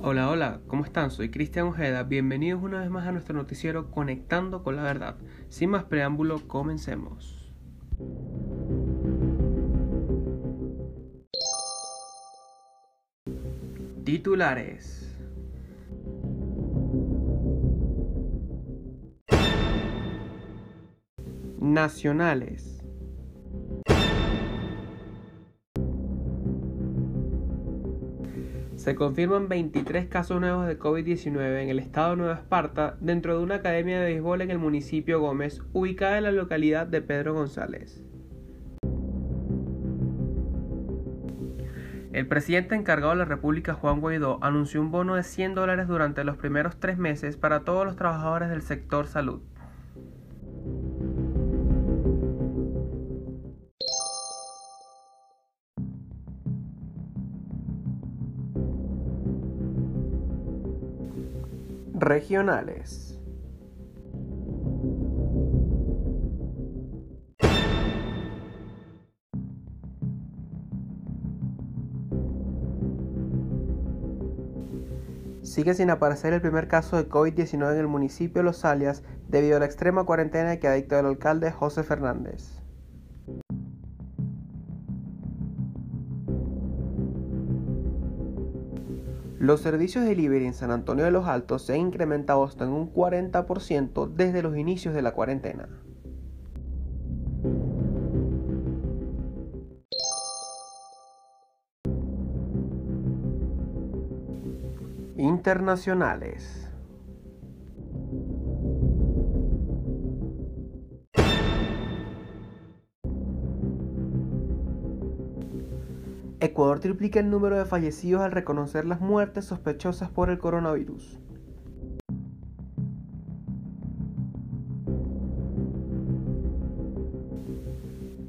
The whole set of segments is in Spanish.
Hola, hola, ¿cómo están? Soy Cristian Ojeda. Bienvenidos una vez más a nuestro noticiero Conectando con la Verdad. Sin más preámbulo, comencemos. Titulares. Nacionales. Se confirman 23 casos nuevos de COVID-19 en el estado de Nueva Esparta dentro de una academia de béisbol en el municipio Gómez, ubicada en la localidad de Pedro González. El presidente encargado de la República, Juan Guaidó, anunció un bono de 100 dólares durante los primeros tres meses para todos los trabajadores del sector salud. Regionales. Sigue sin aparecer el primer caso de COVID-19 en el municipio de Los Alias debido a la extrema cuarentena que ha dictado el alcalde José Fernández. Los servicios de delivery en San Antonio de los Altos se han incrementado hasta en un 40% desde los inicios de la cuarentena. Internacionales. Ecuador triplica el número de fallecidos al reconocer las muertes sospechosas por el coronavirus.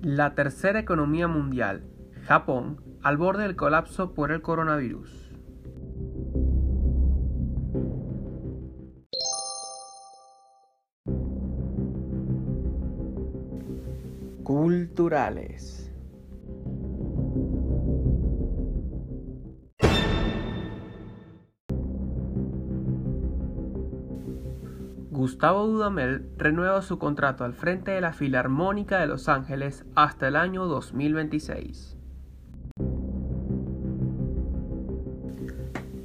La tercera economía mundial, Japón, al borde del colapso por el coronavirus. Culturales. Gustavo Dudamel renueva su contrato al frente de la Filarmónica de Los Ángeles hasta el año 2026.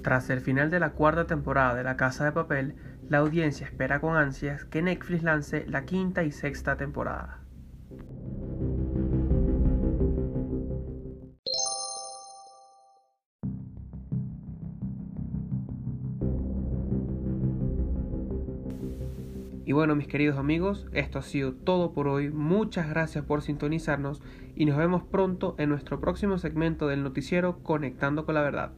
Tras el final de la cuarta temporada de La Casa de Papel, la audiencia espera con ansias que Netflix lance la quinta y sexta temporada. Y bueno, mis queridos amigos, esto ha sido todo por hoy. Muchas gracias por sintonizarnos y nos vemos pronto en nuestro próximo segmento del noticiero Conectando con la Verdad.